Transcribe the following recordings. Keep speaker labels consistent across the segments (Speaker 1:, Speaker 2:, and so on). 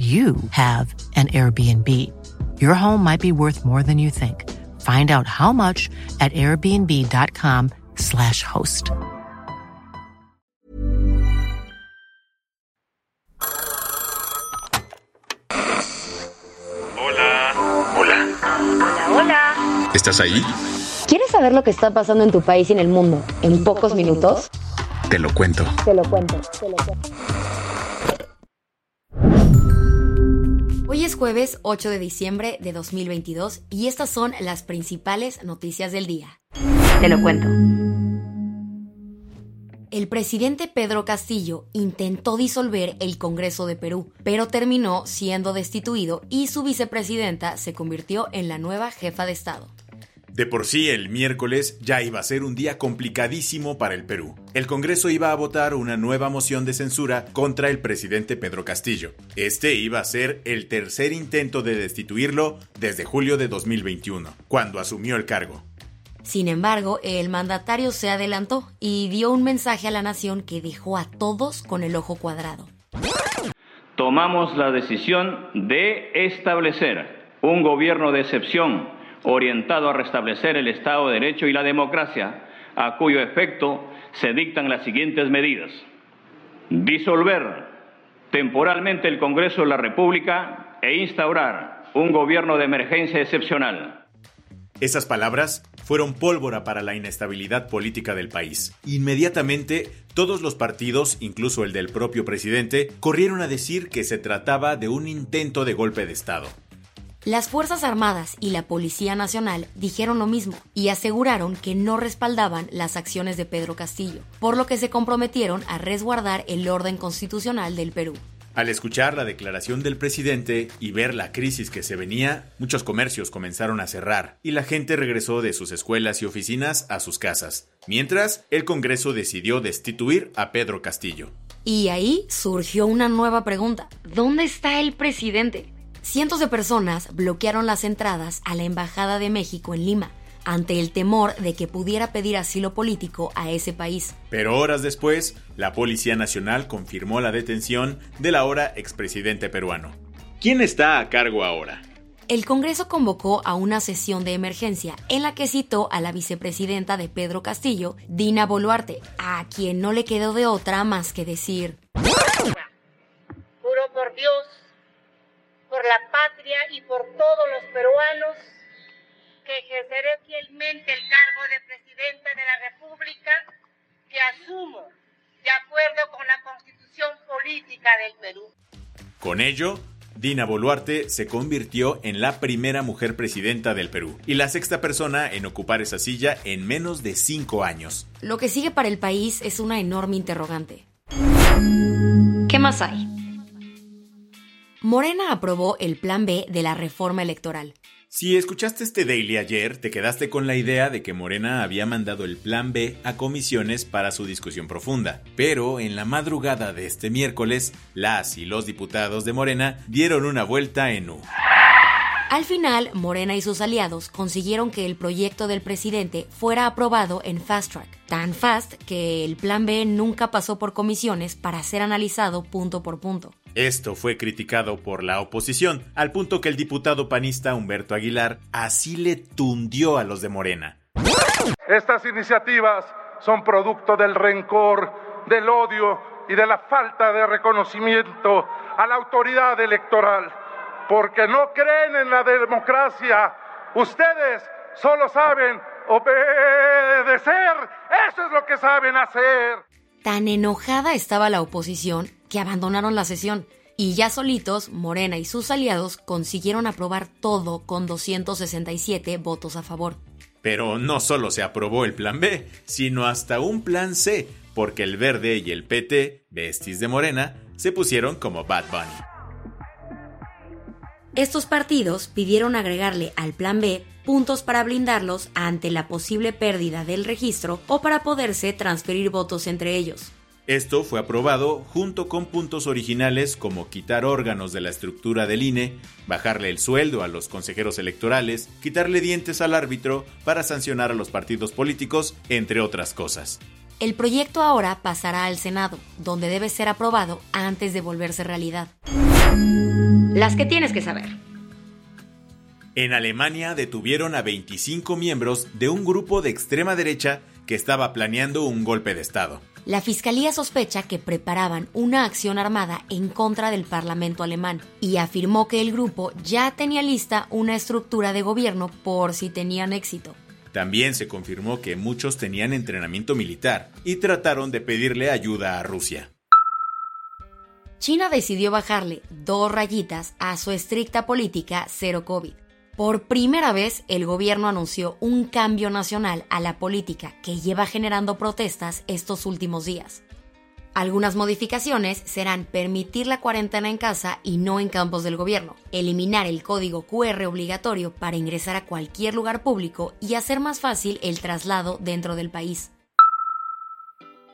Speaker 1: you have an Airbnb. Your home might be worth more than you think. Find out how much at airbnb.com/slash host.
Speaker 2: Hola.
Speaker 3: Hola.
Speaker 4: Hola, hola.
Speaker 3: ¿Estás ahí?
Speaker 4: ¿Quieres saber lo que está pasando en tu país y en el mundo en pocos minutos?
Speaker 3: Te lo cuento.
Speaker 4: Te lo cuento, te lo cuento.
Speaker 5: Hoy es jueves 8 de diciembre de 2022 y estas son las principales noticias del día.
Speaker 4: Te lo cuento.
Speaker 5: El presidente Pedro Castillo intentó disolver el Congreso de Perú, pero terminó siendo destituido y su vicepresidenta se convirtió en la nueva jefa de Estado.
Speaker 2: De por sí, el miércoles ya iba a ser un día complicadísimo para el Perú. El Congreso iba a votar una nueva moción de censura contra el presidente Pedro Castillo. Este iba a ser el tercer intento de destituirlo desde julio de 2021, cuando asumió el cargo.
Speaker 5: Sin embargo, el mandatario se adelantó y dio un mensaje a la nación que dejó a todos con el ojo cuadrado.
Speaker 6: Tomamos la decisión de establecer un gobierno de excepción orientado a restablecer el Estado de Derecho y la democracia, a cuyo efecto se dictan las siguientes medidas. Disolver temporalmente el Congreso de la República e instaurar un gobierno de emergencia excepcional.
Speaker 2: Esas palabras fueron pólvora para la inestabilidad política del país. Inmediatamente, todos los partidos, incluso el del propio presidente, corrieron a decir que se trataba de un intento de golpe de Estado.
Speaker 5: Las Fuerzas Armadas y la Policía Nacional dijeron lo mismo y aseguraron que no respaldaban las acciones de Pedro Castillo, por lo que se comprometieron a resguardar el orden constitucional del Perú.
Speaker 2: Al escuchar la declaración del presidente y ver la crisis que se venía, muchos comercios comenzaron a cerrar y la gente regresó de sus escuelas y oficinas a sus casas, mientras el Congreso decidió destituir a Pedro Castillo.
Speaker 5: Y ahí surgió una nueva pregunta. ¿Dónde está el presidente? Cientos de personas bloquearon las entradas a la Embajada de México en Lima ante el temor de que pudiera pedir asilo político a ese país.
Speaker 2: Pero horas después, la Policía Nacional confirmó la detención del ahora expresidente peruano. ¿Quién está a cargo ahora?
Speaker 5: El Congreso convocó a una sesión de emergencia en la que citó a la vicepresidenta de Pedro Castillo, Dina Boluarte, a quien no le quedó de otra más que decir...
Speaker 7: Juro por Dios, por la patria y por todos los peruanos que ejerceré fielmente el cargo de Presidenta de la República que asumo de acuerdo con la Constitución Política del Perú.
Speaker 2: Con ello, Dina Boluarte se convirtió en la primera mujer presidenta del Perú y la sexta persona en ocupar esa silla en menos de cinco años.
Speaker 5: Lo que sigue para el país es una enorme interrogante. ¿Qué más hay? Morena aprobó el Plan B de la reforma electoral.
Speaker 2: Si escuchaste este daily ayer, te quedaste con la idea de que Morena había mandado el Plan B a comisiones para su discusión profunda. Pero en la madrugada de este miércoles, las y los diputados de Morena dieron una vuelta en U.
Speaker 5: Al final, Morena y sus aliados consiguieron que el proyecto del presidente fuera aprobado en fast track, tan fast que el plan B nunca pasó por comisiones para ser analizado punto por punto.
Speaker 2: Esto fue criticado por la oposición, al punto que el diputado panista Humberto Aguilar así le tundió a los de Morena.
Speaker 8: Estas iniciativas son producto del rencor, del odio y de la falta de reconocimiento a la autoridad electoral porque no creen en la democracia. Ustedes solo saben obedecer. Eso es lo que saben hacer.
Speaker 5: Tan enojada estaba la oposición que abandonaron la sesión. Y ya solitos, Morena y sus aliados consiguieron aprobar todo con 267 votos a favor.
Speaker 2: Pero no solo se aprobó el plan B, sino hasta un plan C, porque el Verde y el PT, besties de Morena, se pusieron como Bad Bunny.
Speaker 5: Estos partidos pidieron agregarle al Plan B puntos para blindarlos ante la posible pérdida del registro o para poderse transferir votos entre ellos.
Speaker 2: Esto fue aprobado junto con puntos originales como quitar órganos de la estructura del INE, bajarle el sueldo a los consejeros electorales, quitarle dientes al árbitro para sancionar a los partidos políticos, entre otras cosas.
Speaker 5: El proyecto ahora pasará al Senado, donde debe ser aprobado antes de volverse realidad. Las que tienes que saber.
Speaker 2: En Alemania detuvieron a 25 miembros de un grupo de extrema derecha que estaba planeando un golpe de Estado.
Speaker 5: La fiscalía sospecha que preparaban una acción armada en contra del Parlamento alemán y afirmó que el grupo ya tenía lista una estructura de gobierno por si tenían éxito.
Speaker 2: También se confirmó que muchos tenían entrenamiento militar y trataron de pedirle ayuda a Rusia.
Speaker 5: China decidió bajarle dos rayitas a su estricta política cero COVID. Por primera vez, el gobierno anunció un cambio nacional a la política que lleva generando protestas estos últimos días. Algunas modificaciones serán permitir la cuarentena en casa y no en campos del gobierno, eliminar el código QR obligatorio para ingresar a cualquier lugar público y hacer más fácil el traslado dentro del país.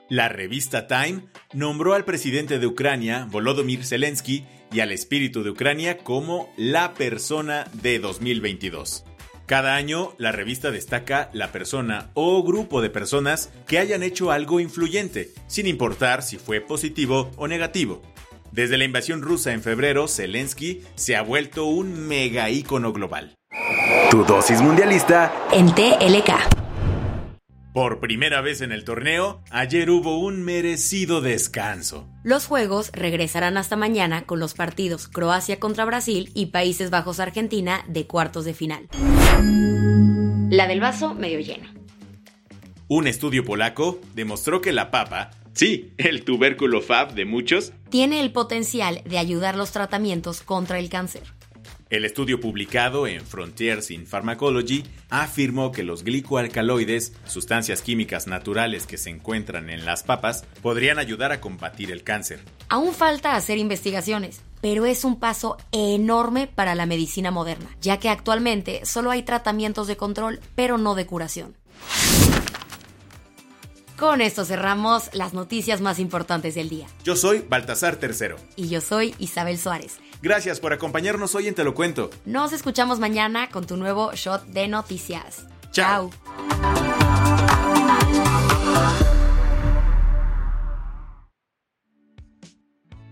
Speaker 2: La revista Time nombró al presidente de Ucrania, Volodymyr Zelensky, y al espíritu de Ucrania como la persona de 2022. Cada año, la revista destaca la persona o grupo de personas que hayan hecho algo influyente, sin importar si fue positivo o negativo. Desde la invasión rusa en febrero, Zelensky se ha vuelto un mega ícono global.
Speaker 3: Tu dosis mundialista
Speaker 5: en TLK.
Speaker 2: Por primera vez en el torneo, ayer hubo un merecido descanso.
Speaker 5: Los juegos regresarán hasta mañana con los partidos Croacia contra Brasil y Países Bajos Argentina de cuartos de final. La del vaso medio lleno.
Speaker 2: Un estudio polaco demostró que la papa, sí, el tubérculo FAB de muchos,
Speaker 5: tiene el potencial de ayudar los tratamientos contra el cáncer.
Speaker 2: El estudio publicado en Frontiers in Pharmacology afirmó que los glicoalcaloides, sustancias químicas naturales que se encuentran en las papas, podrían ayudar a combatir el cáncer.
Speaker 5: Aún falta hacer investigaciones, pero es un paso enorme para la medicina moderna, ya que actualmente solo hay tratamientos de control, pero no de curación. Con esto cerramos las noticias más importantes del día.
Speaker 2: Yo soy Baltasar Tercero.
Speaker 5: Y yo soy Isabel Suárez.
Speaker 2: Gracias por acompañarnos hoy en Te lo cuento.
Speaker 5: Nos escuchamos mañana con tu nuevo shot de noticias.
Speaker 2: Chao.